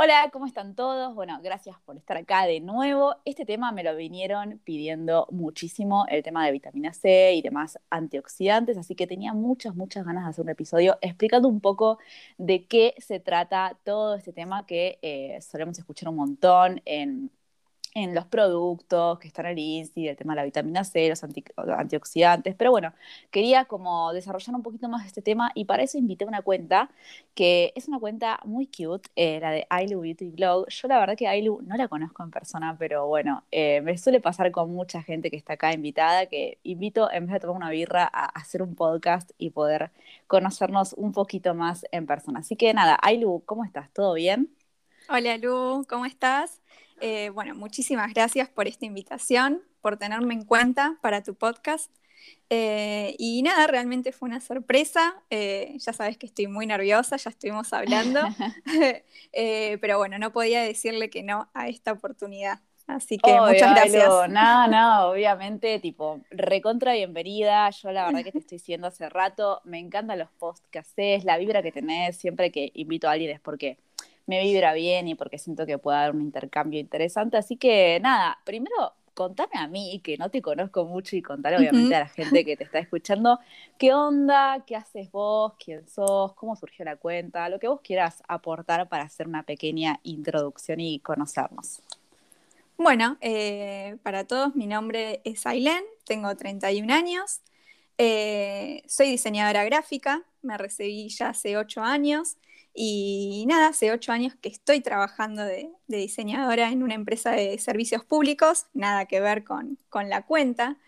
Hola, ¿cómo están todos? Bueno, gracias por estar acá de nuevo. Este tema me lo vinieron pidiendo muchísimo, el tema de vitamina C y demás antioxidantes, así que tenía muchas, muchas ganas de hacer un episodio explicando un poco de qué se trata todo este tema que eh, solemos escuchar un montón en en los productos que están en el INSI, el tema de la vitamina C, los antioxidantes, pero bueno, quería como desarrollar un poquito más este tema y para eso invité una cuenta que es una cuenta muy cute, eh, la de Ailu Beauty Glow. Yo la verdad que Ailu no la conozco en persona, pero bueno, eh, me suele pasar con mucha gente que está acá invitada, que invito en vez de tomar una birra a hacer un podcast y poder conocernos un poquito más en persona. Así que nada, Ailu, ¿cómo estás? ¿Todo bien? Hola Lu, ¿cómo estás? Eh, bueno, muchísimas gracias por esta invitación, por tenerme en cuenta para tu podcast. Eh, y nada, realmente fue una sorpresa. Eh, ya sabes que estoy muy nerviosa, ya estuvimos hablando. pero bueno, no podía decirle que no a esta oportunidad. Así que muchas gracias. Nada, nada, obviamente, tipo, recontra bienvenida. Yo la verdad que te estoy diciendo hace rato, me encantan los posts que haces, la vibra que tenés, siempre que invito a alguien es porque me vibra bien y porque siento que puede haber un intercambio interesante. Así que nada, primero contame a mí, que no te conozco mucho, y contar obviamente a la gente que te está escuchando, qué onda, qué haces vos, quién sos, cómo surgió la cuenta, lo que vos quieras aportar para hacer una pequeña introducción y conocernos. Bueno, eh, para todos, mi nombre es Ailén, tengo 31 años, eh, soy diseñadora gráfica, me recibí ya hace 8 años. Y nada, hace ocho años que estoy trabajando de, diseñadora en una empresa de servicios públicos, nada que ver con, la cuenta.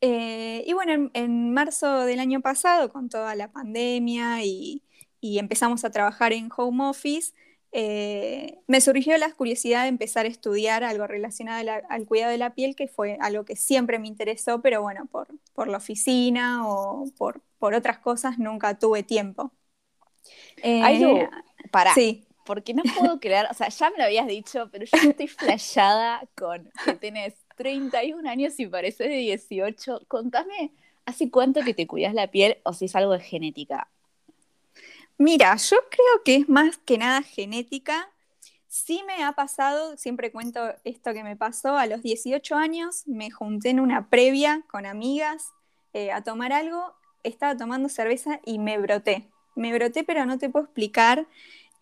Eh, y bueno, en, marzo del año pasado, con toda la pandemia y, empezamos a trabajar en home office, eh, me surgió la curiosidad de empezar a estudiar algo relacionado al cuidado de la piel, que fue algo que siempre me interesó, pero bueno, por, la oficina o por, por otras cosas nunca tuve tiempo. Eh, para. Sí. Porque no puedo creer, o sea, ya me lo habías dicho, pero yo estoy flashada con que tenés 31 años y pareces de 18. Contame, ¿hace cuánto que te cuidas la piel o si es algo de genética? Mira, yo creo que es más que nada genética. Sí me ha pasado, siempre cuento esto que me pasó, a los 18 años me junté en una previa con amigas eh, a tomar algo, estaba tomando cerveza y me broté me broté, pero no te puedo explicar.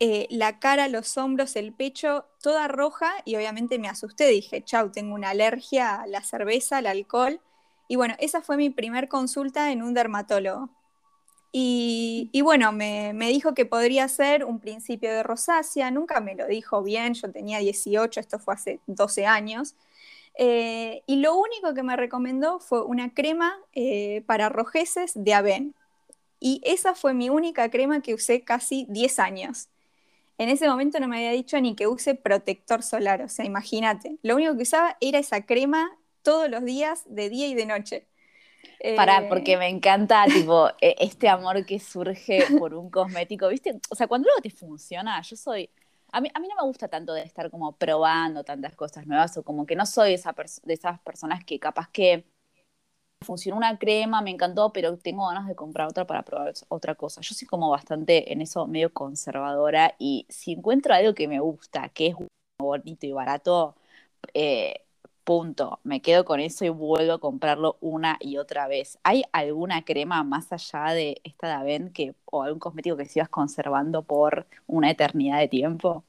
Eh, la cara, los hombros, el pecho, toda roja y obviamente me asusté, dije, chau, tengo una alergia a la cerveza, al alcohol. Y bueno, esa fue mi primer consulta en un dermatólogo. Y, bueno, me, dijo que podría ser un principio de rosácea, nunca me lo dijo bien, yo tenía 18, esto fue hace 12 años. Eh, y lo único que me recomendó fue una crema eh, para rojeces de Aven. Y esa fue mi única crema que usé casi 10 años. En ese momento no me había dicho ni que use protector solar, o sea, imagínate. Lo único que usaba era esa crema todos los días, de día y de noche. Para, eh, porque me encanta, tipo, e, este amor que surge por un cosmético, ¿viste? O sea, cuando algo te funciona, yo soy... A mí, a mí no me gusta tanto de estar como probando tantas cosas nuevas o como que no soy esa de esas personas que capaz que funcionó una crema, me encantó, pero tengo ganas de comprar otra para probar otra cosa. Yo soy como bastante en eso medio conservadora y si encuentro algo que me gusta, que es bonito y barato, eh, punto, me quedo con eso y vuelvo a comprarlo una y otra vez. ¿Hay alguna crema más allá de esta de Aven que, o algún cosmético que sigas conservando por una eternidad de tiempo?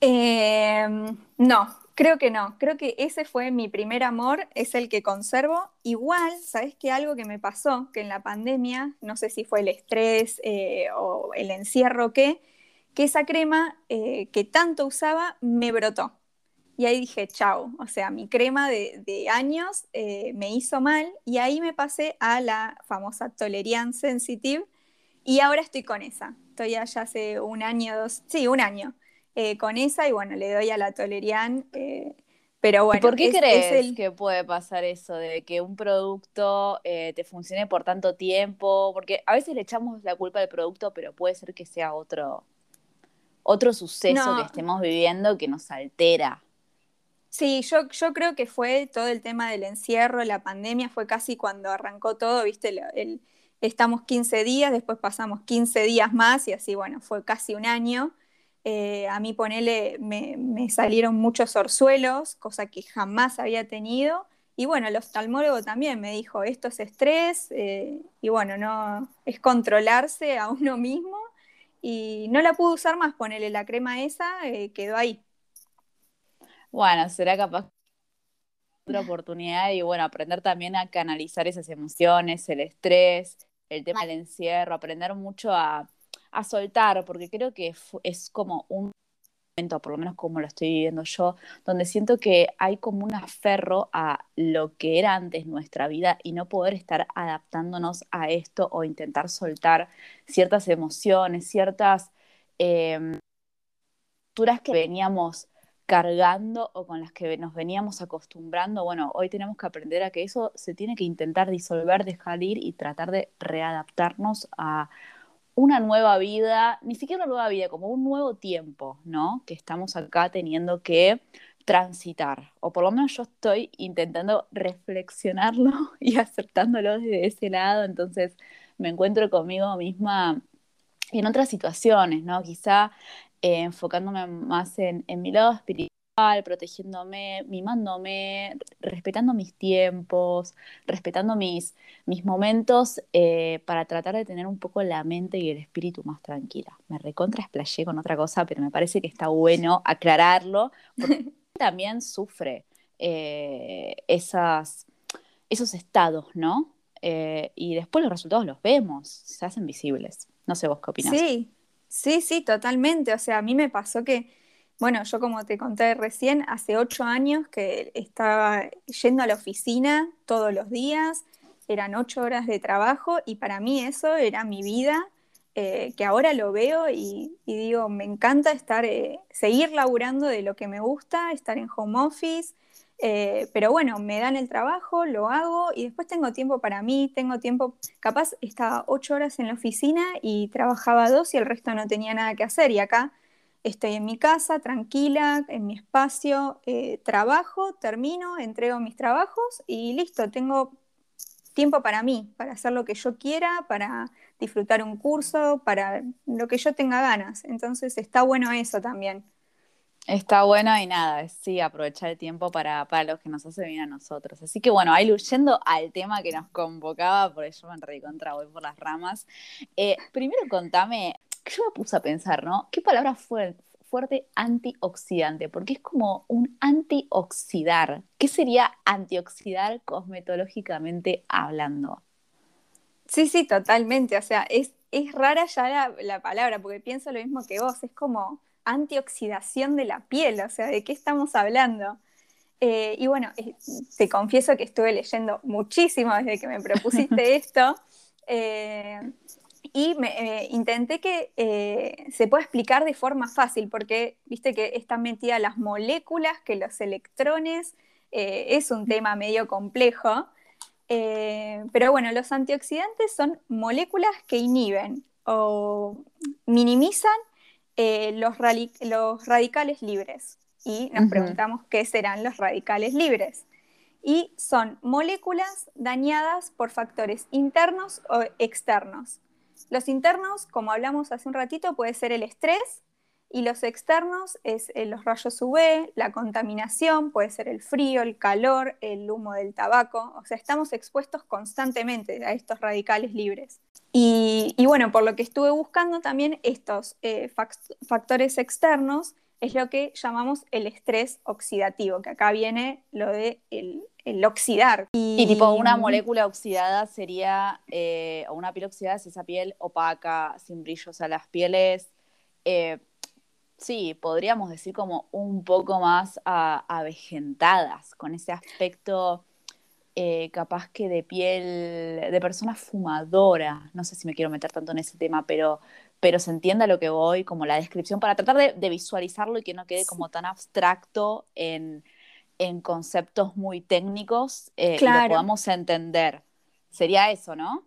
Em, no, Creo que no, creo que ese fue mi primer amor, es el que conservo. Igual, ¿sabes qué? Algo que me pasó, que en la pandemia, no sé si fue el estrés eh, o el encierro o qué, que esa crema eh, que tanto usaba me brotó. Y ahí dije, chao, o sea, mi crema de, años eh, me hizo mal y ahí me pasé a la famosa Tolerian Sensitive y ahora estoy con esa. Estoy allá hace un año, dos, sí, un año. Eh, con esa y bueno, le doy a la Tolerian eh, Pero bueno, ¿por qué crees que puede pasar eso de que un producto eh, te funcione por tanto tiempo? Porque a veces le echamos la culpa al producto, pero puede ser que sea otro, otro suceso que estemos viviendo que nos altera. Sí, yo, yo creo que fue todo el tema del encierro, la pandemia, fue casi cuando arrancó todo, viste, el, estamos 15 días, después pasamos 15 días más y así, bueno, fue casi un año. Eh, a mí, ponele, me, me, salieron muchos orzuelos, cosa que jamás había tenido. Y bueno, el oftalmólogo también me dijo, esto es estrés, eh, y bueno, no, es controlarse a uno mismo. Y no la pude usar más, ponele la crema esa, eh, quedó ahí. Bueno, será capaz otra oportunidad y bueno, aprender también a canalizar esas emociones, el estrés, el tema del encierro, aprender mucho a, soltar, porque creo que es como un momento, por lo menos como lo estoy viviendo yo, donde siento que hay como un aferro a lo que era antes nuestra vida y no poder estar adaptándonos a esto o intentar soltar ciertas emociones, ciertas eh, que veníamos cargando o con las que nos veníamos acostumbrando, bueno, hoy tenemos que aprender a que eso se tiene que intentar disolver, dejar ir y tratar de readaptarnos a una nueva vida, ni siquiera una nueva vida, como un nuevo tiempo, ¿no? Que estamos acá teniendo que transitar, o por lo menos yo estoy intentando reflexionarlo y aceptándolo desde ese lado, entonces me encuentro conmigo misma en otras situaciones, ¿no? Quizá eh, enfocándome más en, mi lado espiritual, protegiéndome, mimándome, respetando mis tiempos, respetando mis, mis momentos eh, para tratar de tener un poco la mente y el espíritu más tranquila. Me recontra explayé con otra cosa, pero me parece que está bueno aclararlo, porque también sufre eh, esas, esos estados, ¿no? y después los resultados los vemos, se hacen visibles. No sé vos qué opinás. Sí, Sí, sí, totalmente. O sea, a mí me pasó que, bueno, yo como te conté recién, hace ocho años que estaba yendo a la oficina todos los días, eran ocho horas de trabajo y para mí eso era mi vida, eh, que ahora lo veo y, digo, me encanta estar, eh, seguir laburando de lo que me gusta, estar en home office, eh, pero bueno, me dan el trabajo, lo hago y después tengo tiempo para mí, tengo tiempo, capaz estaba ocho horas en la oficina y trabajaba dos y el resto no tenía nada que hacer y acá estoy en mi casa, tranquila, en mi espacio, eh, trabajo, termino, entrego mis trabajos y listo, tengo tiempo para mí, para hacer lo que yo quiera, para disfrutar un curso, para lo que yo tenga ganas. Entonces está bueno eso también. Está bueno y nada, sí, aprovechar el tiempo para, para lo que nos hace bien a nosotros. Así que bueno, ahí yendo al tema que nos convocaba, por eso me contra voy por las ramas. Eh, primero contame, yo me puse a pensar, ¿no? ¿Qué palabra fue fuerte antioxidante? Porque es como un antioxidar. ¿Qué sería antioxidar cosmetológicamente hablando? Sí, sí, totalmente. O sea, es, es rara ya la, la palabra, porque pienso lo mismo que vos. Es como antioxidación de la piel, o sea, ¿de qué estamos hablando? Eh, y bueno, eh, te confieso que estuve leyendo muchísimo desde que me propusiste esto eh, y me, intenté que se pueda explicar de forma fácil, porque viste que están metidas las moléculas, que los electrones, es un tema medio complejo. pero bueno, los antioxidantes son moléculas que inhiben o minimizan eh, los, radicales libres. Y nos preguntamos qué serán los radicales libres. Y son moléculas dañadas por factores internos o externos. Los internos, como hablamos hace un ratito, puede ser el estrés, y los externos es eh, los rayos UV, la contaminación, puede ser el frío, el calor, el humo del tabaco. O sea, estamos expuestos constantemente a estos radicales libres. Y, bueno, por lo que estuve buscando también estos eh, factores externos es lo que llamamos el estrés oxidativo, que acá viene lo de el, oxidar. Y, tipo una molécula oxidada sería, eh, o una piel oxidada es esa piel opaca, sin brillo, o sea, las pieles sí, podríamos decir como un poco más avejentadas, con ese aspecto eh, capaz que de piel, de persona fumadora. No sé si me quiero meter tanto en ese tema, pero, pero se entienda lo que voy, como la descripción, para tratar de, visualizarlo y que no quede como tan abstracto en, en conceptos muy técnicos eh, y lo podamos entender. Sería eso, ¿no?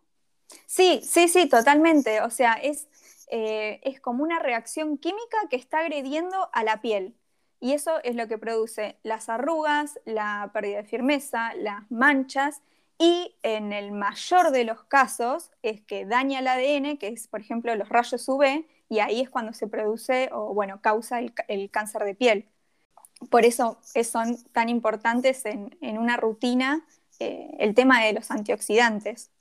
Sí, sí, sí, totalmente. O sea, es, eh, es como una reacción química que está agrediendo a la piel. Y eso es lo que produce las arrugas, la pérdida de firmeza, las manchas y en el mayor de los casos es que daña el ADN, que es por ejemplo los rayos UV, y ahí es cuando se produce o bueno, causa el, cáncer de piel. Por eso son tan importantes en, una rutina eh, el tema de los antioxidantes.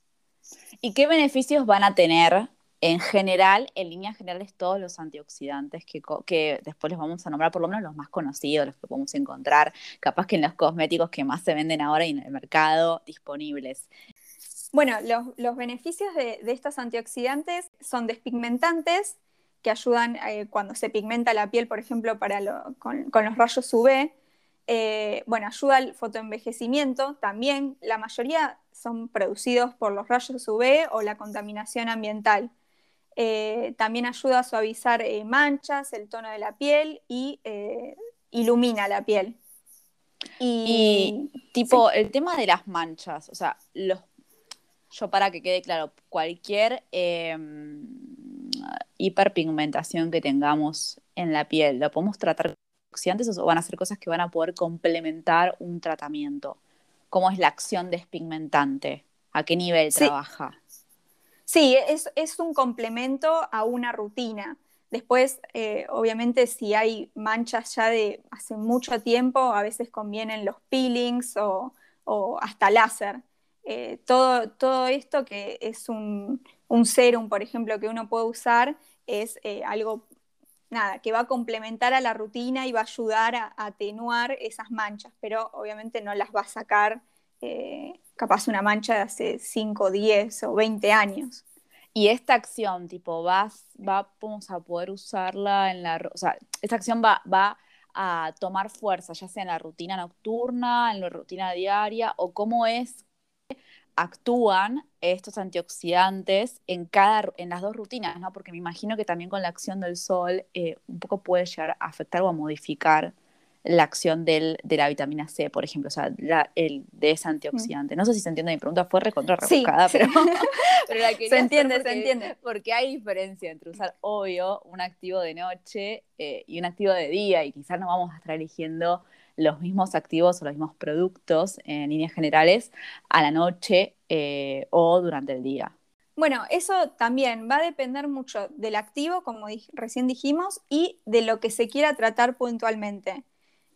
¿Y qué beneficios van a tener en general, en líneas generales, todos los antioxidantes que, que, después les vamos a nombrar, por lo menos los más conocidos, los que podemos encontrar, capaz que en los cosméticos que más se venden ahora y en el mercado disponibles. Bueno, los, beneficios de, estos antioxidantes son despigmentantes, que ayudan eh, cuando se pigmenta la piel, por ejemplo, para con, los rayos UV. Eh, bueno, ayuda al fotoenvejecimiento también. La mayoría son producidos por los rayos UV o la contaminación ambiental. Eh, también ayuda a suavizar eh, manchas, el tono de la piel y eh, ilumina la piel. Y, tipo, el tema de las manchas, o sea, los, yo para que quede claro, cualquier em, hiperpigmentación que tengamos en la piel, ¿lo podemos tratar con oxidantes o van a ser cosas que van a poder complementar un tratamiento? ¿Cómo es la acción despigmentante? ¿A qué nivel trabaja? Sí, es, un complemento a una rutina. Después, eh, obviamente, si hay manchas ya de hace mucho tiempo, a veces convienen los peelings o, hasta láser. Eh, todo, todo, esto que es un, un, serum, por ejemplo, que uno puede usar, es eh, algo nada, que va a complementar a la rutina y va a ayudar a, atenuar esas manchas, pero obviamente no las va a sacar capaz una mancha de hace 5, 10 o 20 años. Y esta acción, tipo, vas, vamos a poder usarla en la, o sea, esta acción va, va a tomar fuerza, ya sea en la rutina nocturna, en la rutina diaria, o cómo es actúan estos antioxidantes en cada en las dos rutinas, ¿no? Porque me imagino que también con la acción del sol eh, un poco puede llegar a afectar o a modificar la acción del, de la vitamina C, por ejemplo, o sea, el de ese antioxidante. No sé si se entiende mi pregunta, fue recontra rebuscada, pero, la se entiende, se entiende. Porque hay diferencia entre usar, obvio, un activo de noche eh, y un activo de día, y quizás no vamos a estar eligiendo los mismos activos o los mismos productos en líneas generales a la noche eh, o durante el día. Bueno, eso también va a depender mucho del activo, como recién dijimos, y de lo que se quiera tratar puntualmente.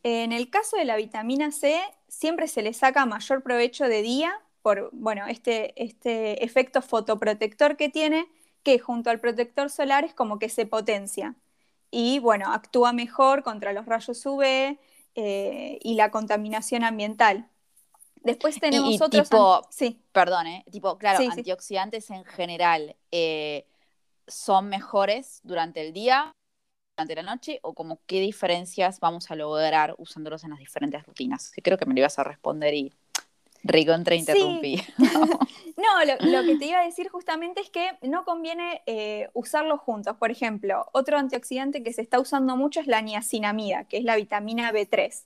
En el caso de la vitamina C, siempre se le saca mayor provecho de día por bueno, este, este efecto fotoprotector que tiene, que junto al protector solar es como que se potencia. Y bueno, actúa mejor contra los rayos UV eh, y la contaminación ambiental. Después tenemos otros. Tipo, sí. Perdón, ¿eh? Tipo, claro, antioxidantes en general eh, son mejores durante el día durante la noche o como qué diferencias vamos a lograr usándolos en las diferentes rutinas? Que creo que me lo ibas a responder y recontra interrumpí. no, lo, que te iba a decir justamente es que no conviene eh, usarlos juntos. Por ejemplo, otro antioxidante que se está usando mucho es la niacinamida, que es la vitamina B3.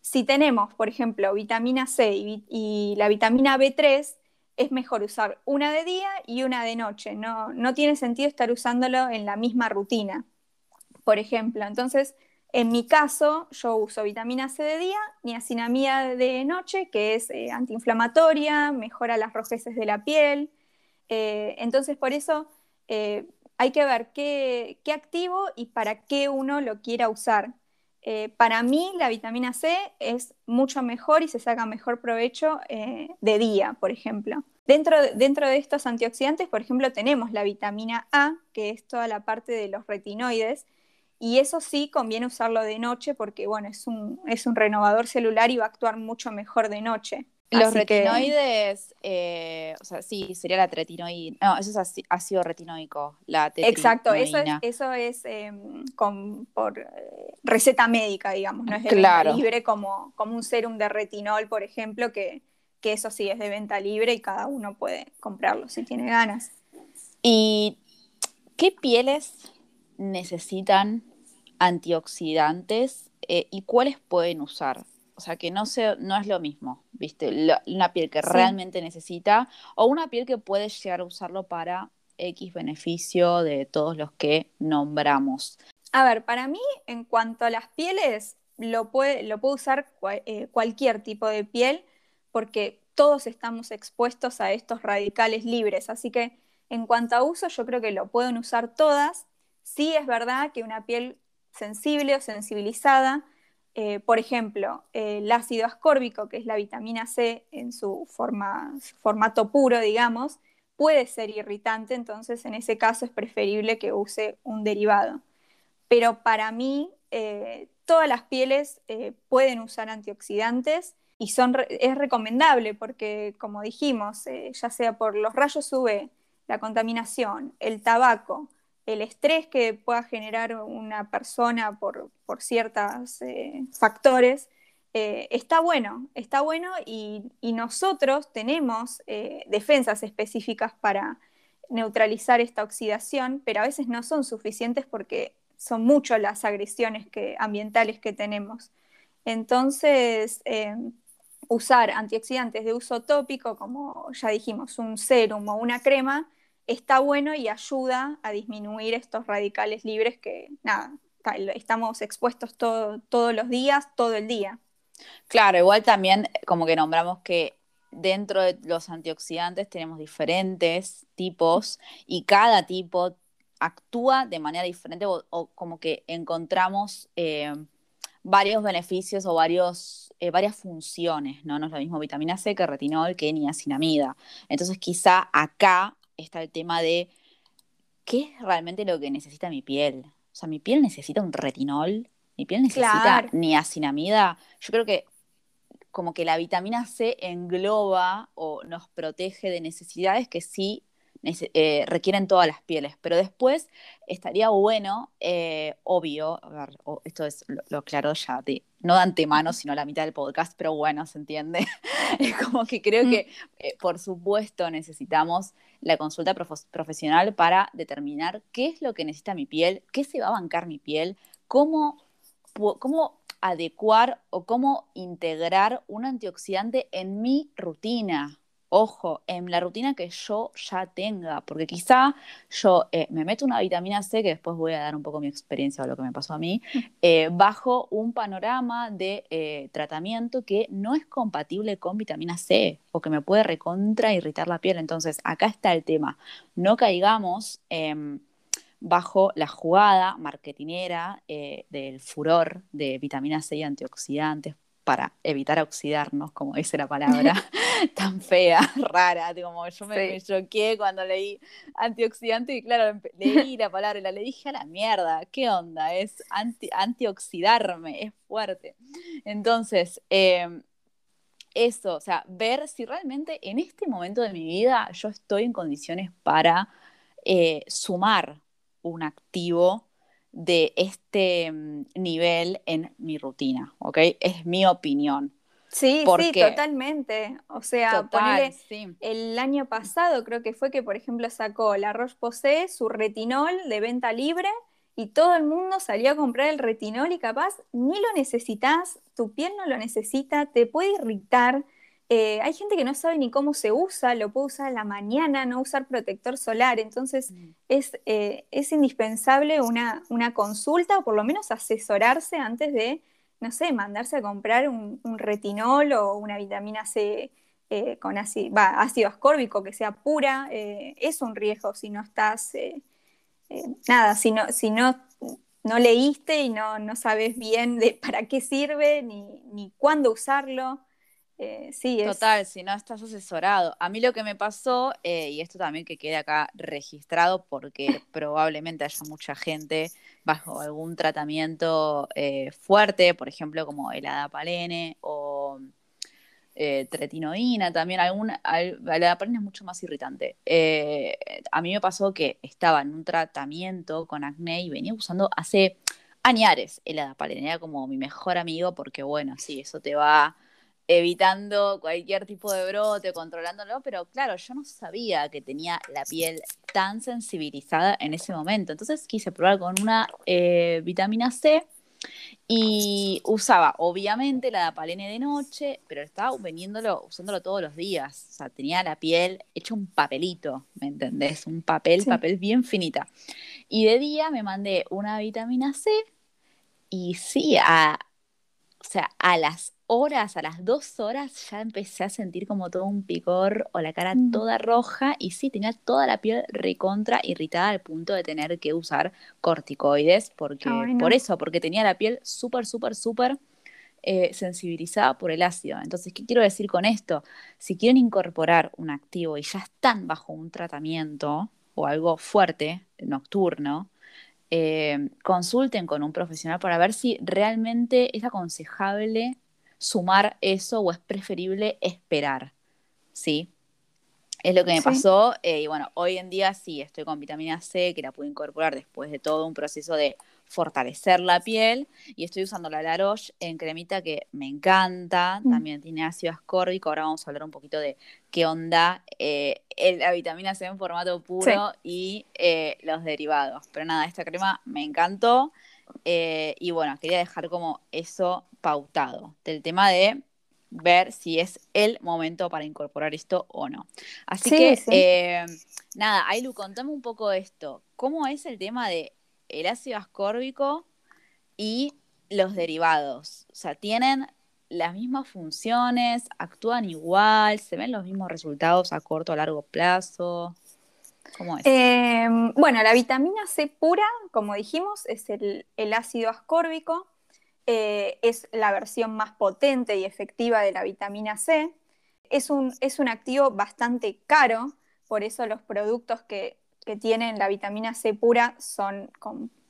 Si tenemos, por ejemplo, vitamina C y, la vitamina B3, es mejor usar una de día y una de noche. No, no tiene sentido estar usándolo en la misma rutina por ejemplo. Entonces, en mi caso, yo uso vitamina C de día, niacinamida de noche, que es eh, antiinflamatoria, mejora las rojeces de la piel. Eh, entonces, por eso eh, hay que ver qué, activo y para qué uno lo quiera usar. para mí, la vitamina C es mucho mejor y se saca mejor provecho de día, por ejemplo. Dentro, dentro de estos antioxidantes, por ejemplo, tenemos la vitamina A, que es toda la parte de los retinoides, y eso sí conviene usarlo de noche porque, bueno, es un, es un renovador celular y va a actuar mucho mejor de noche. Los retinoides, eh, o sea, sí, sería la tretinoína. No, eso es ácido retinoico, la Exacto, eso es, eso es em, con, por eh, receta médica, digamos, no es de venta libre como, como un serum de retinol, por ejemplo, que, que eso sí es de venta libre y cada uno puede comprarlo si tiene ganas. ¿Y qué pieles necesitan antioxidantes eh, y cuáles pueden usar. O sea, que no, se, no es lo mismo, ¿viste? una piel que realmente necesita o una piel que puede llegar a usarlo para X beneficio de todos los que nombramos. A ver, para mí, en cuanto a las pieles, lo puede, lo puede usar eh, cualquier tipo de piel porque todos estamos expuestos a estos radicales libres. Así que en cuanto a uso, yo creo que lo pueden usar todas. Sí es verdad que una piel sensible o sensibilizada, eh, por ejemplo, el ácido ascórbico, que es la vitamina C en su formato puro, digamos, puede ser irritante, entonces en ese caso es preferible que use un derivado. Pero para mí, eh, todas las pieles eh, pueden usar antioxidantes y son, es recomendable porque, como dijimos, ya sea por los rayos UV, la contaminación, el tabaco, el estrés que pueda generar una persona por, ciertos eh, factores, eh, está bueno, está bueno y, nosotros tenemos eh, defensas específicas para neutralizar esta oxidación, pero a veces no son suficientes porque son muchas las agresiones ambientales que tenemos. Entonces, usar antioxidantes de uso tópico, como ya dijimos, un serum o una crema, está bueno y ayuda a disminuir estos radicales libres que, nada, estamos expuestos todos los días, todo el día. Claro, igual también como que nombramos que dentro de los antioxidantes tenemos diferentes tipos y cada tipo actúa de manera diferente o, como que encontramos eh, varios beneficios o varios, eh, varias funciones, ¿no? No es lo mismo vitamina C que retinol que niacinamida. Entonces quizá acá está el tema de qué es realmente lo que necesita mi piel. O sea, mi piel necesita un retinol, mi piel necesita niacinamida. Yo creo que como que la vitamina C engloba o nos protege de necesidades que sí eh, requieren todas las pieles. Pero después estaría bueno, eh, obvio, esto es lo, aclaro ya, no de antemano, sino la mitad del podcast, pero bueno, se entiende. es como que creo que, eh, por supuesto, necesitamos la consulta profesional para determinar qué es lo que necesita mi piel, qué se va a bancar mi piel, cómo, cómo adecuar o cómo integrar un antioxidante en mi rutina ojo, en la rutina que yo ya tenga, porque quizá yo eh, me meto una vitamina C, que después voy a dar un poco mi experiencia o lo que me pasó a mí, eh, bajo un panorama de eh, tratamiento que no es compatible con vitamina C o que me puede recontra irritar la piel. Entonces, acá está el tema. No caigamos bajo la jugada marketinera del furor de vitamina C y antioxidantes para evitar oxidarnos, como dice la palabra, tan fea, rara, como yo me, choqué cuando leí antioxidante y claro, leí la palabra y la le dije a la mierda, ¿qué onda? Es antioxidarme, es fuerte. Entonces, em, eso, o sea, ver si realmente en este momento de mi vida yo estoy en condiciones para eh, sumar un activo de este mm, nivel en mi rutina, ¿ok? Es mi opinión. Sí, sí, totalmente. O sea, el año pasado creo que fue que, por ejemplo, sacó la Roche-Posay su retinol de venta libre y todo el mundo salió a comprar el retinol y capaz ni lo necesitas, tu piel no lo necesita, te puede irritar, eh, hay gente que no sabe ni cómo se usa, lo puede usar a la mañana, no usar protector solar, entonces mm. eh, es, indispensable una, consulta o por lo menos asesorarse antes de, no sé, mandarse a comprar un, retinol o una vitamina C eh, con ácido, ácido, ascórbico que sea pura, es un riesgo si no estás, nada, si no, si no, no leíste y no, no sabes bien de para qué sirve ni, ni cuándo usarlo. Eh, sí, Total, si no estás asesorado. A mí lo que me pasó, eh, y esto también que quede acá registrado, porque probablemente haya mucha gente bajo algún tratamiento eh, fuerte, por ejemplo, como el adapalene o tretinoína, también alguna, el adapalene es mucho más irritante. a mí me pasó que estaba en un tratamiento con acné y venía usando hace añares el adapalene, era como mi mejor amigo porque bueno, sí, eso te va evitando cualquier tipo de brote, controlándolo, pero claro, yo no sabía que tenía la piel tan sensibilizada en ese momento. Entonces quise probar con una eh, vitamina C Y usaba, obviamente, la Dapalene de noche, pero estaba vendiéndolo, usándolo todos los días. O sea, tenía la piel hecha un papelito, ¿me entendés? Un papel, papel bien finita. Y de día me mandé una vitamina C y sí, a, o sea, a las horas, a las dos horas, ya empecé a sentir como todo un picor o la cara mm. toda roja y sí, tenía toda la piel recontra irritada al punto de tener que usar corticoides, porque, por eso, porque tenía la piel súper, súper, súper eh, sensibilizada por el ácido. Entonces, ¿qué quiero decir con esto? Si quieren incorporar un activo y ya están bajo un tratamiento o algo fuerte, nocturno, eh, consulten con un profesional para ver si realmente es aconsejable sumar eso o es preferible esperar, ¿sí? Es lo que me pasó eh, y bueno, hoy en día sí estoy con vitamina C que la pude incorporar después de todo un proceso de fortalecer la piel y estoy usando la La Roche en cremita que me encanta, mm. también tiene ácido ascórbico, ahora vamos a hablar un poquito de qué onda eh, la vitamina C en formato puro y eh, los derivados. Pero nada, esta crema me encantó y bueno, quería dejar como eso pautado del tema de ver si es el momento para incorporar esto o no. Así que, nada, Ailu, contame un poco esto. ¿Cómo es el tema de el ácido ascórbico y los derivados. O sea, tienen las mismas funciones, actúan igual, se ven los mismos resultados a corto o largo plazo. ¿Cómo es? Em, bueno, la vitamina C pura, como dijimos, es el, ácido ascórbico. Eh, es la versión más potente y efectiva de la vitamina C. Es un, es un activo bastante caro, por eso los productos que que tienen la vitamina C pura son,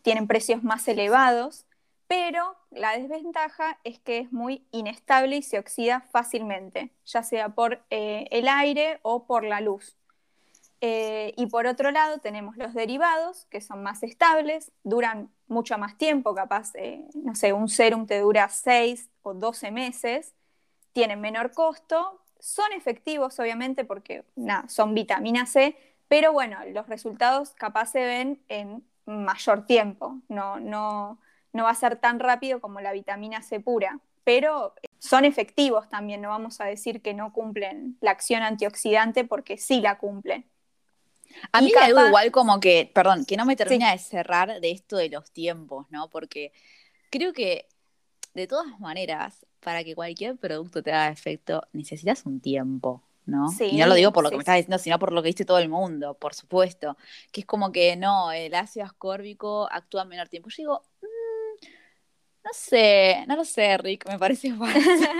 tienen precios más elevados, pero la desventaja es que es muy inestable y se oxida fácilmente, ya sea por eh, el aire o por la luz. Eh, y por otro lado tenemos los derivados, que son más estables, duran mucho más tiempo, capaz, eh, no sé, un serum te dura 6 o 12 meses, tienen menor costo, son efectivos obviamente porque son vitamina C, pero bueno, los resultados capaz se ven en mayor tiempo, no, no, no va a ser tan rápido como la vitamina C pura, pero son efectivos también, no vamos a decir que no cumplen la acción antioxidante porque sí la cumplen. A mí me algo igual como que, perdón, que no me termina de cerrar de esto de los tiempos, ¿no? Porque creo que de todas maneras, para que cualquier producto te haga efecto, necesitas un tiempo. ¿no? y no lo digo por lo que me estás diciendo, sino por lo que dice todo el mundo, por supuesto. Que es como que no, el ácido ascórbico actúa en menor tiempo. Yo digo, no sé, no lo sé, Rick, me parece falso.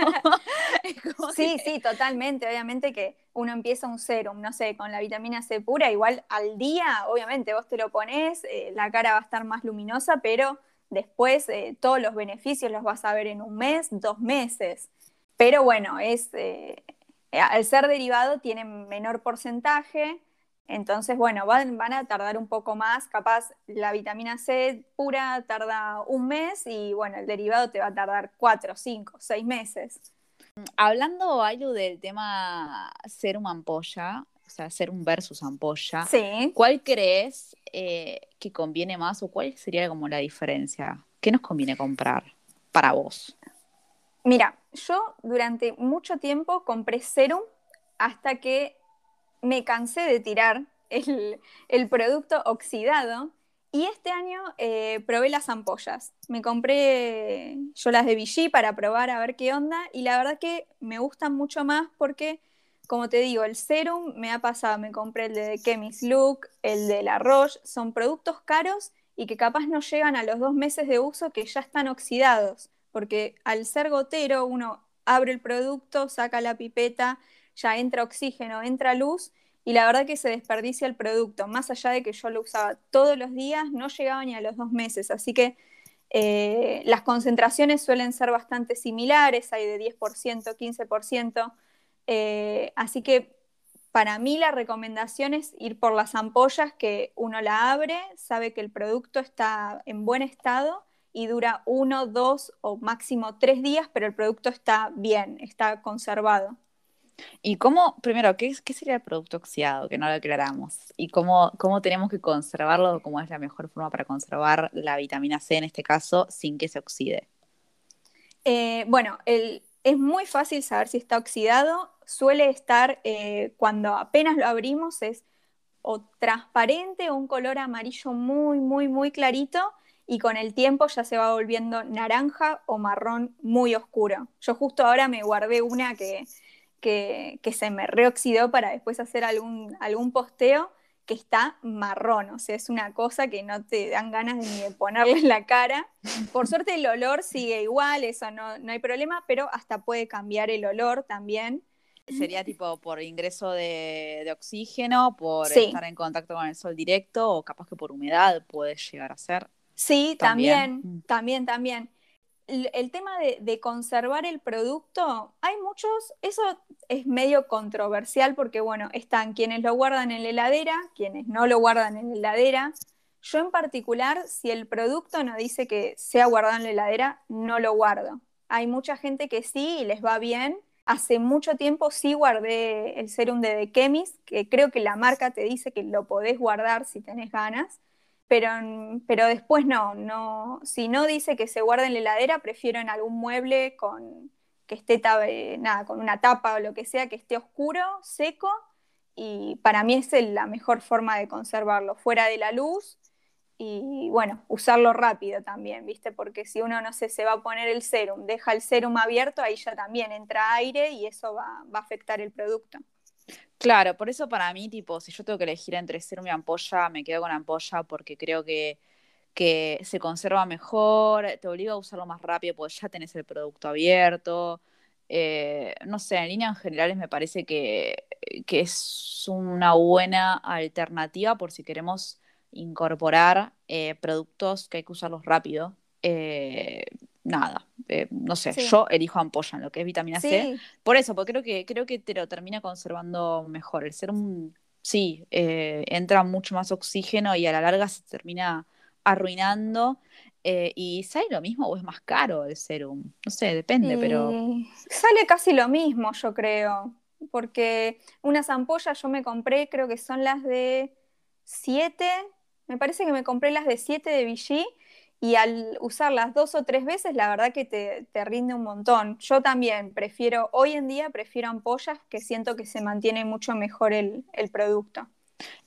sí, sí, totalmente. Obviamente que uno empieza un serum, no sé, con la vitamina C pura, igual al día, obviamente vos te lo pones, eh, la cara va a estar más luminosa, pero después eh, todos los beneficios los vas a ver en un mes, dos meses. Pero bueno, es, eh, al ser derivado tienen menor porcentaje, entonces, bueno, van, a tardar un poco más, capaz la vitamina C pura tarda un mes y bueno, el derivado te va a tardar cuatro, cinco, seis meses. Hablando, Ailu, del tema serum ampolla, o sea, serum versus ampolla, ¿cuál crees eh, que conviene más o cuál sería como la diferencia? ¿Qué nos conviene comprar para vos? Mira, yo durante mucho tiempo compré serum hasta que me cansé de tirar el, producto oxidado y este año eh, probé las ampollas. Me compré yo las de Vichy para probar a ver qué onda y la verdad que me gustan mucho más porque, como te digo, el serum me ha pasado, me compré el de Chemist Look, el de La Roche, son productos caros y que capaz no llegan a los dos meses de uso que ya están oxidados porque al ser gotero uno abre el producto, saca la pipeta, ya entra oxígeno, entra luz y la verdad que se desperdicia el producto. Más allá de que yo lo usaba todos los días, no llegaba ni a los dos meses. Así que eh, las concentraciones suelen ser bastante similares, hay de 10%, 15%. Eh, así que para mí la recomendación es ir por las ampollas que uno la abre, sabe que el producto está en buen estado y dura uno, dos o máximo tres días, pero el producto está bien, está conservado. ¿Y cómo, primero, qué, qué sería el producto oxidado? Que no lo aclaramos. ¿Y cómo, cómo tenemos que conservarlo? ¿Cómo es la mejor forma para conservar la vitamina C en este caso sin que se oxide? Eh, bueno, es muy fácil saber si está oxidado. Suele estar, eh, cuando apenas lo abrimos, es o transparente o un color amarillo muy, muy, muy clarito y con el tiempo ya se va volviendo naranja o marrón muy oscuro. Yo justo ahora me guardé una que, que, se me reoxidó para después hacer algún, algún posteo que está marrón, o sea, es una cosa que no te dan ganas ni de ponerle en la cara. Por suerte el olor sigue igual, eso no, no hay problema, pero hasta puede cambiar el olor también. Sería tipo por ingreso de, oxígeno, por estar en contacto con el sol directo o capaz que por humedad puede llegar a ser. Sí, también, también, también. El, tema de, conservar el producto, hay muchos, eso es medio controversial porque, bueno, están quienes lo guardan en la heladera, quienes no lo guardan en la heladera. Yo en particular, si el producto no dice que sea guardado en la heladera, no lo guardo. Hay mucha gente que sí y les va bien. Hace mucho tiempo sí guardé el serum de The Chemist, que creo que la marca te dice que lo podés guardar si tenés ganas pero, pero después no, no, si no dice que se guarde en la heladera, prefiero en algún mueble con que esté nada, con una tapa o lo que sea, que esté oscuro, seco, y para mí es la mejor forma de conservarlo, fuera de la luz y bueno, usarlo rápido también, ¿viste? Porque si uno, no sé, se va a poner el serum, deja el serum abierto, ahí ya también entra aire y eso va a afectar el producto. Claro, por eso para mí, tipo, si yo tengo que elegir entre serum y ampolla, me quedo con ampolla porque creo que, que se conserva mejor, te obliga a usarlo más rápido porque ya tenés el producto abierto. Eh, no sé, en líneas generales me parece que, que, es una buena alternativa por si queremos incorporar eh, productos que hay que usarlos rápido. Eh, nada, eh, no sé, yo elijo ampolla en lo que es vitamina C. Por eso, porque creo que, creo que te lo termina conservando mejor. El serum, sí, eh, entra mucho más oxígeno y a la larga se termina arruinando. Eh, ¿Y sale lo mismo o es más caro el serum? No sé, depende, pero... Sale casi lo mismo, yo creo. Porque unas ampollas yo me compré, creo que son las de 7, me parece que me compré las de 7 de Vichy y al usarlas dos o tres veces, la verdad que te, rinde un montón. Yo también prefiero, hoy en día prefiero ampollas que siento que se mantiene mucho mejor el, producto.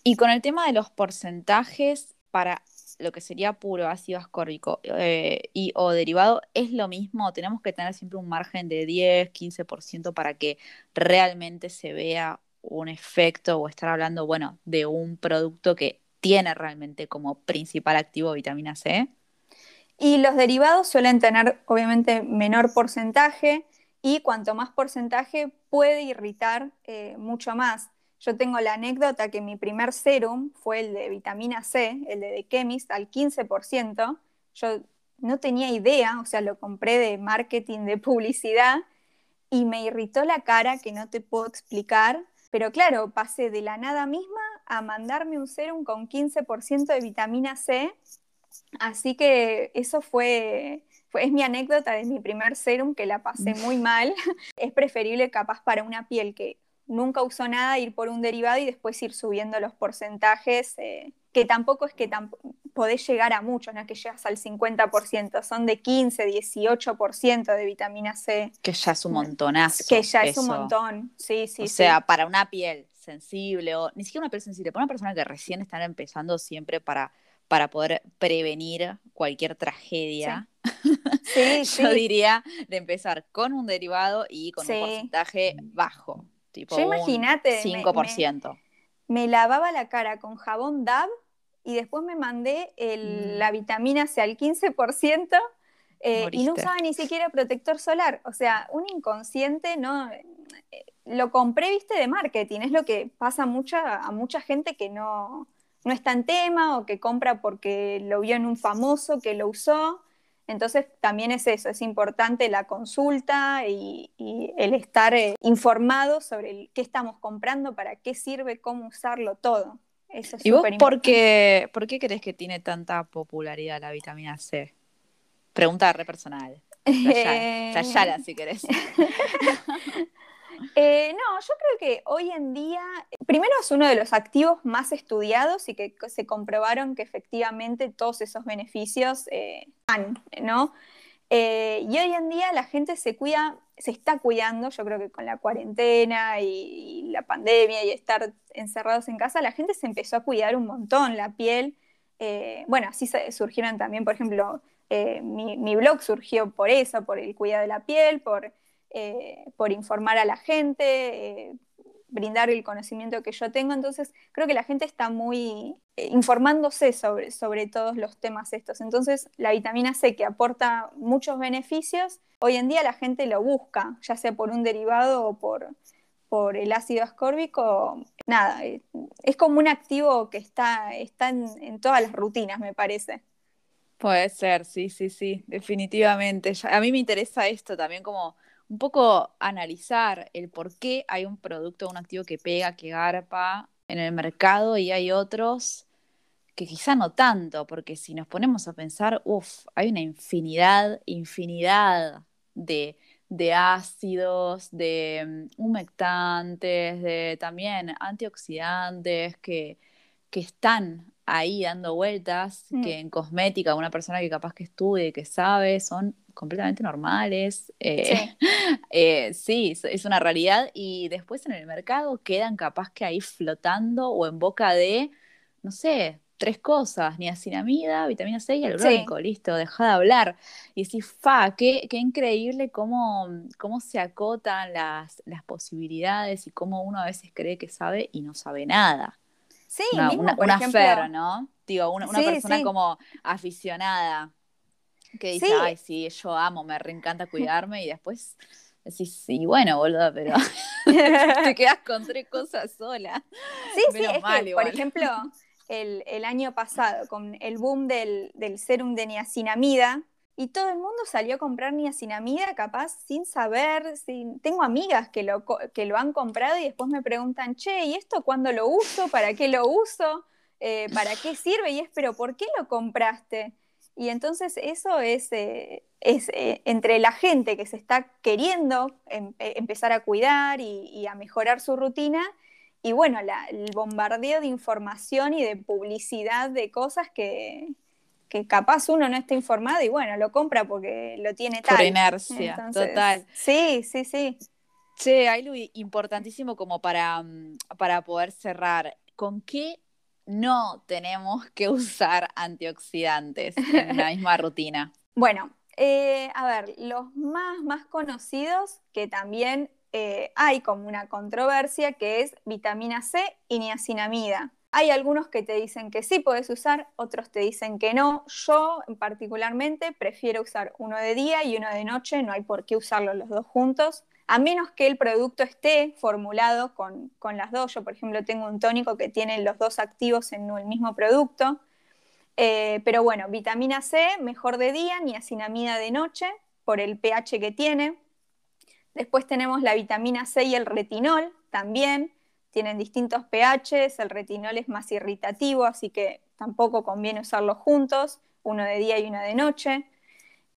Y con el tema de los porcentajes para lo que sería puro ácido ascórbico eh, y o derivado, ¿es lo mismo? ¿Tenemos que tener siempre un margen de 10, 15% para que realmente se vea un efecto o estar hablando, bueno, de un producto que tiene realmente como principal activo vitamina C? Y los derivados suelen tener obviamente menor porcentaje y cuanto más porcentaje puede irritar eh, mucho más. Yo tengo la anécdota que mi primer serum fue el de vitamina C, el de The Chemist, al 15%. Yo no tenía idea, o sea, lo compré de marketing, de publicidad, y me irritó la cara que no te puedo explicar. Pero claro, pasé de la nada misma a mandarme un serum con 15% de vitamina C Así que eso fue, es mi anécdota de mi primer serum que la pasé muy mal. es preferible capaz para una piel que nunca usó nada ir por un derivado y después ir subiendo los porcentajes, eh, que tampoco es que podés llegar a muchos, no es que llegas al 50%, son de 15, 18% de vitamina C. Que ya es un montonazo. Que ya es un montón, sí, sí. O sea, para una piel sensible o ni siquiera una piel sensible, para una persona que recién está empezando siempre para para poder prevenir cualquier tragedia. Sí. Yo diría de empezar con un derivado y con un porcentaje bajo, tipo Yo imagínate, 5%. Me, lavaba la cara con jabón DAB y después me mandé mm. la vitamina C al 15% eh, y no usaba ni siquiera protector solar. O sea, un inconsciente, ¿no? Lo compré, viste, de marketing. Es lo que pasa mucha, a mucha gente que no, no está en tema o que compra porque lo vio en un famoso que lo usó. Entonces también es eso, es importante la consulta y, el estar eh, informado sobre qué estamos comprando, para qué sirve, cómo usarlo todo. Eso es ¿Y vos por qué, por qué crees que tiene tanta popularidad la vitamina C? Pregunta re personal. Tallala, si querés. Eh, no, yo creo que hoy en día, primero es uno de los activos más estudiados y que se comprobaron que efectivamente todos esos beneficios eh, ¿no? Eh, y hoy en día la gente se cuida, se está cuidando, yo creo que con la cuarentena y, la pandemia y estar encerrados en casa, la gente se empezó a cuidar un montón la piel. Eh, bueno, así surgieron también, por ejemplo, eh, mi, blog surgió por eso, por el cuidado de la piel, por, por informar a la gente, brindar el conocimiento que yo tengo. Entonces, creo que la gente está muy eh, informándose sobre, sobre todos los temas estos. Entonces, la vitamina C, que aporta muchos beneficios, hoy en día la gente lo busca, ya sea por un derivado o por, por el ácido ascórbico. Nada, eh, es como un activo que está, está en, todas las rutinas, me parece. Puede ser, sí, sí, sí, definitivamente. a mí me interesa esto también como un poco analizar el por qué hay un producto, un activo que pega, que garpa en el mercado y hay otros que quizá no tanto, porque si nos ponemos a pensar, uff, hay una infinidad, infinidad de, ácidos, de mm, humectantes, de también antioxidantes que, que están ahí dando vueltas, mm. que en cosmética una persona que capaz que estudie, que sabe, son completamente normales. Eh, eh, sí, es una realidad. Y después en el mercado quedan capaz que ahí flotando o en boca de, no sé, tres cosas, niacinamida, vitamina C y hialurónico, listo, deja de hablar. Y decís, fa, qué, qué increíble cómo, cómo se acotan las, las posibilidades y cómo uno a veces cree que sabe y no sabe nada. Sí, una, una, ¿no? Digo, una, persona como aficionada que dice, ay, sí, yo amo, me reencanta cuidarme y después decís, sí, bueno, boludo, pero te quedas con tres cosas sola. Sí, sí, es que, por ejemplo, el, año pasado, con el boom del, del serum de niacinamida, y todo el mundo salió a comprar niacinamida capaz sin saber, sin... tengo amigas que lo, que lo han comprado y después me preguntan, che, ¿y esto cuándo lo uso? ¿Para qué lo uso? Eh, ¿Para qué sirve? Y es, pero ¿por qué lo compraste? Y entonces eso es, eh, es eh, entre la gente que se está queriendo em, empezar a cuidar y, a mejorar su rutina y bueno, el bombardeo de información y de publicidad de cosas que, que capaz uno no está informado y bueno, lo compra porque lo tiene tal. Por inercia, total. Sí, sí, sí. Che, hay importantísimo como para, mm, para poder cerrar. ¿Con qué no tenemos que usar antioxidantes en la misma rutina? Bueno, eh, a ver, los más, más conocidos que también eh, hay como una controversia que es vitamina C y niacinamida. Hay algunos que te dicen que sí puedes usar, otros te dicen que no. Yo particularmente prefiero usar uno de día y uno de noche, no hay por qué usarlos los dos juntos, a menos que el producto esté formulado con, las dos. Yo, por ejemplo, tengo un tónico que tiene los dos activos en el mismo producto. Eh, pero bueno, vitamina C, mejor de día, niacinamida de noche, por el pH que tiene. Después tenemos la vitamina C y el retinol también tienen distintos pHs, el retinol es más irritativo, así que tampoco conviene usarlos juntos, uno de día y uno de noche.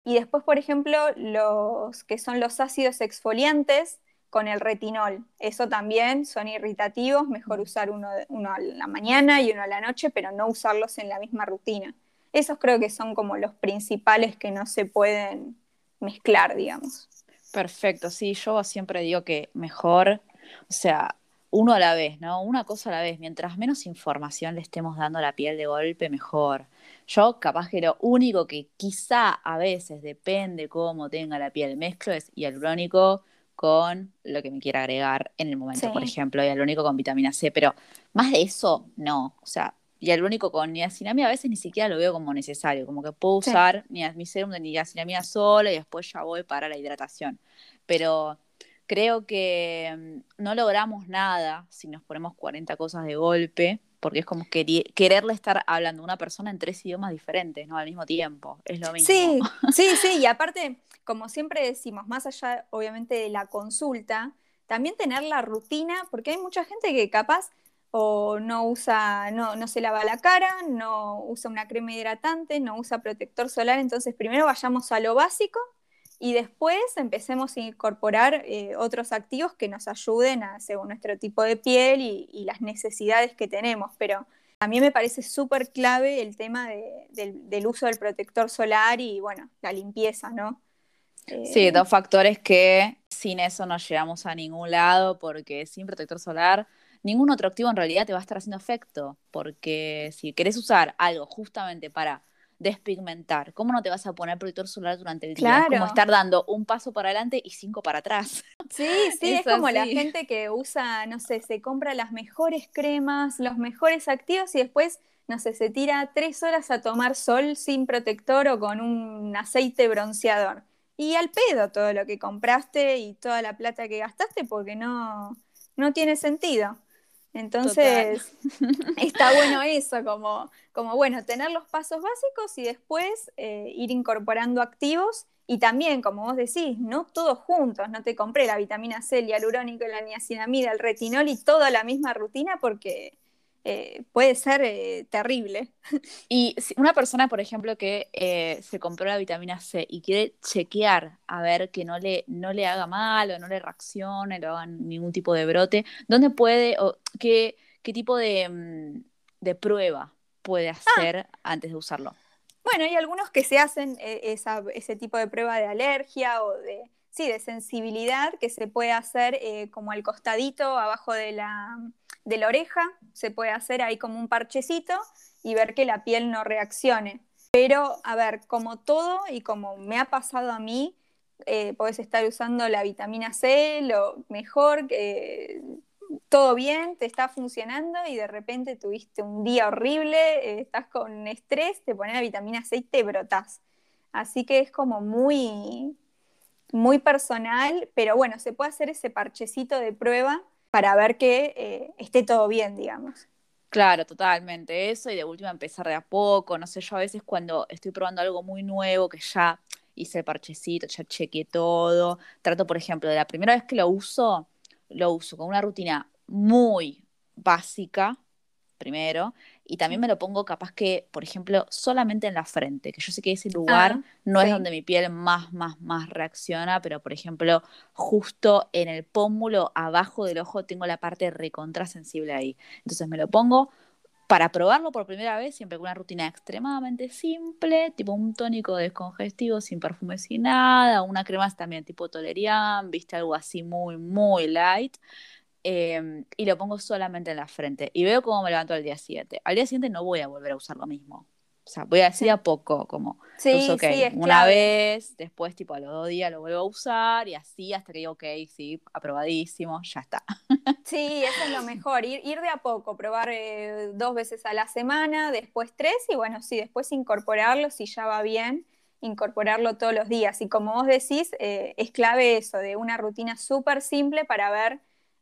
Y después, por ejemplo, los que son los ácidos exfoliantes con el retinol. Eso también son irritativos, mejor usar uno, uno a la mañana y uno a la noche, pero no usarlos en la misma rutina. Esos creo que son como los principales que no se pueden mezclar, digamos. Perfecto, sí, yo siempre digo que mejor, o sea, uno a la vez, ¿no? Una cosa a la vez. Mientras menos información le estemos dando a la piel de golpe, mejor. Yo capaz que lo único que quizá a veces depende cómo tenga la piel mezclo es hialurónico con lo que me quiera agregar en el momento, por ejemplo, hialurónico con vitamina C, pero más de eso, no. O sea, hialurónico con niacinamida a veces ni siquiera lo veo como necesario, como que puedo usar mi serum de niacinamida sola y después ya voy para la hidratación. Pero creo que mm, no logramos nada si nos ponemos 40 cosas de golpe, porque es como quererle estar hablando a una persona en tres idiomas diferentes, ¿no? Al mismo tiempo, es lo mismo. Sí, sí, sí, y aparte, como siempre decimos, más allá obviamente de la consulta, también tener la rutina, porque hay mucha gente que capaz o no usa, no, no se lava la cara, no usa una crema hidratante, no usa protector solar, entonces primero vayamos a lo básico y después empecemos a incorporar eh, otros activos que nos ayuden a, según nuestro tipo de piel y, las necesidades que tenemos. Pero A mí me parece súper clave el tema del, uso del protector solar y, bueno, la limpieza, ¿no? Sí, eh, dos factores que sin eso no llegamos a ningún lado, porque sin protector solar ningún otro activo en realidad te va a estar haciendo efecto, porque si querés usar algo justamente para despigmentar. ¿Cómo no te vas a poner protector solar durante el día? Es como estar dando un paso para adelante y cinco para atrás. Sí, sí, es, como la gente que usa, no sé, se compra las mejores cremas, los mejores activos y después, no sé, se tira tres horas a tomar sol sin protector o con un aceite bronceador. Y al pedo todo lo que compraste y toda la plata que gastaste porque no, no tiene sentido. Entonces, está bueno eso, como, como, bueno, tener los pasos básicos y después eh, ir incorporando activos y también, como vos decís, no todos juntos, no te compré la vitamina C, el hialurónico, la niacinamida, el retinol y toda la misma rutina porque eh, puede ser eh, terrible. Y una persona, por ejemplo, que eh, se compró la vitamina C y quiere chequear a ver que no le, no le haga mal o no le reaccione, no haga ningún tipo de brote, ¿dónde puede o qué, qué tipo de, mm, prueba puede ah. hacer antes de usarlo? Bueno, hay algunos que se hacen ese tipo de prueba de alergia o de, sí, de sensibilidad que se puede hacer como al costadito, abajo de la de la oreja, se puede hacer ahí como un parchecito y ver que la piel no reaccione. Pero, a ver, como todo y como me ha pasado a mí, eh, estar usando la vitamina C, lo mejor, eh, todo bien, te está funcionando y de repente tuviste un día horrible, eh, estás con estrés, te pones la vitamina C y te brotás. Así que es como muy, muy personal, pero bueno, se puede hacer ese parchecito de prueba para ver que eh, esté todo bien, digamos. Claro, totalmente. Eso y de última empezar de a poco. No sé, yo a veces cuando estoy probando algo muy nuevo, que ya hice el parchecito, ya chequeé todo, trato, por ejemplo, de la primera vez que lo uso, lo uso con una rutina muy básica, primero, y también me lo pongo capaz que, por ejemplo, solamente en la frente, que yo sé que ese lugar ah, no es donde mi piel más, más, más reacciona, pero por ejemplo, justo en el pómulo, abajo del ojo, tengo la parte recontrasensible ahí. Entonces me lo pongo para probarlo por primera vez, siempre con una rutina extremadamente simple, tipo un tónico descongestivo sin perfume, sin nada, una crema también tipo Tolerian, viste algo así muy, muy light. Em, y lo pongo solamente en la frente y veo cómo me levanto al día siguiente. Al día siguiente no voy a volver a usar lo mismo. O sea, voy a decir a poco, como sí, una vez, después tipo a los dos días lo vuelvo a usar y así hasta que digo, ok, sí, aprobadísimo, ya está. Sí, eso es lo mejor, ir, ir de a poco, probar eh, dos veces a la semana, después tres y bueno, sí, después incorporarlo si ya va bien, incorporarlo todos los días. Y como vos decís, eh, es clave eso, de una rutina súper simple para ver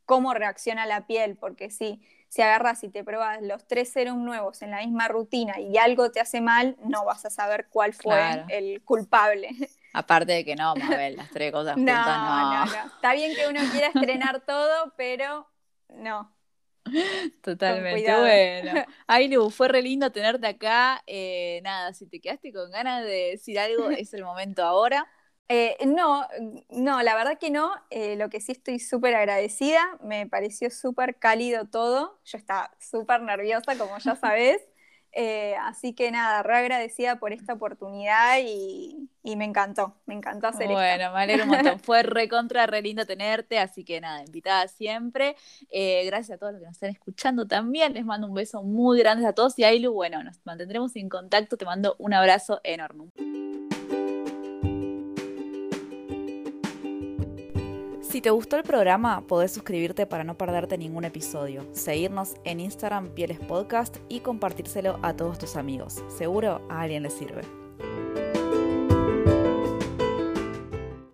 cómo reacciona la piel, porque si, si agarras y te pruebas los tres serum nuevos en la misma rutina y algo te hace mal, no vas a saber cuál fue el culpable. Aparte de que no, Mabel, las tres cosas juntas no. no. No, Está bien que uno quiera estrenar todo, pero no. Totalmente, bueno. Ay, Lu, fue re lindo tenerte acá. Eh, nada, si te quedaste con ganas de decir algo, es el momento ahora. Eh, no, no, la verdad que no. Eh, lo que sí estoy súper agradecida, me pareció súper cálido todo. Yo estaba súper nerviosa, como ya sabes. Eh, así que nada, re agradecida por esta oportunidad y, me encantó, me encantó hacer esto. Bueno, me alegro un montón. Fue re contra, re lindo tenerte, así que nada, invitada siempre. gracias a todos los que nos están escuchando también. Les mando un beso muy grande a todos y Ailu, bueno, nos mantendremos en contacto. Te mando un abrazo enorme. Si te gustó el programa, podés suscribirte para no perderte ningún episodio, seguirnos en Instagram Pieles Podcast y compartírselo a todos tus amigos. Seguro a alguien le sirve.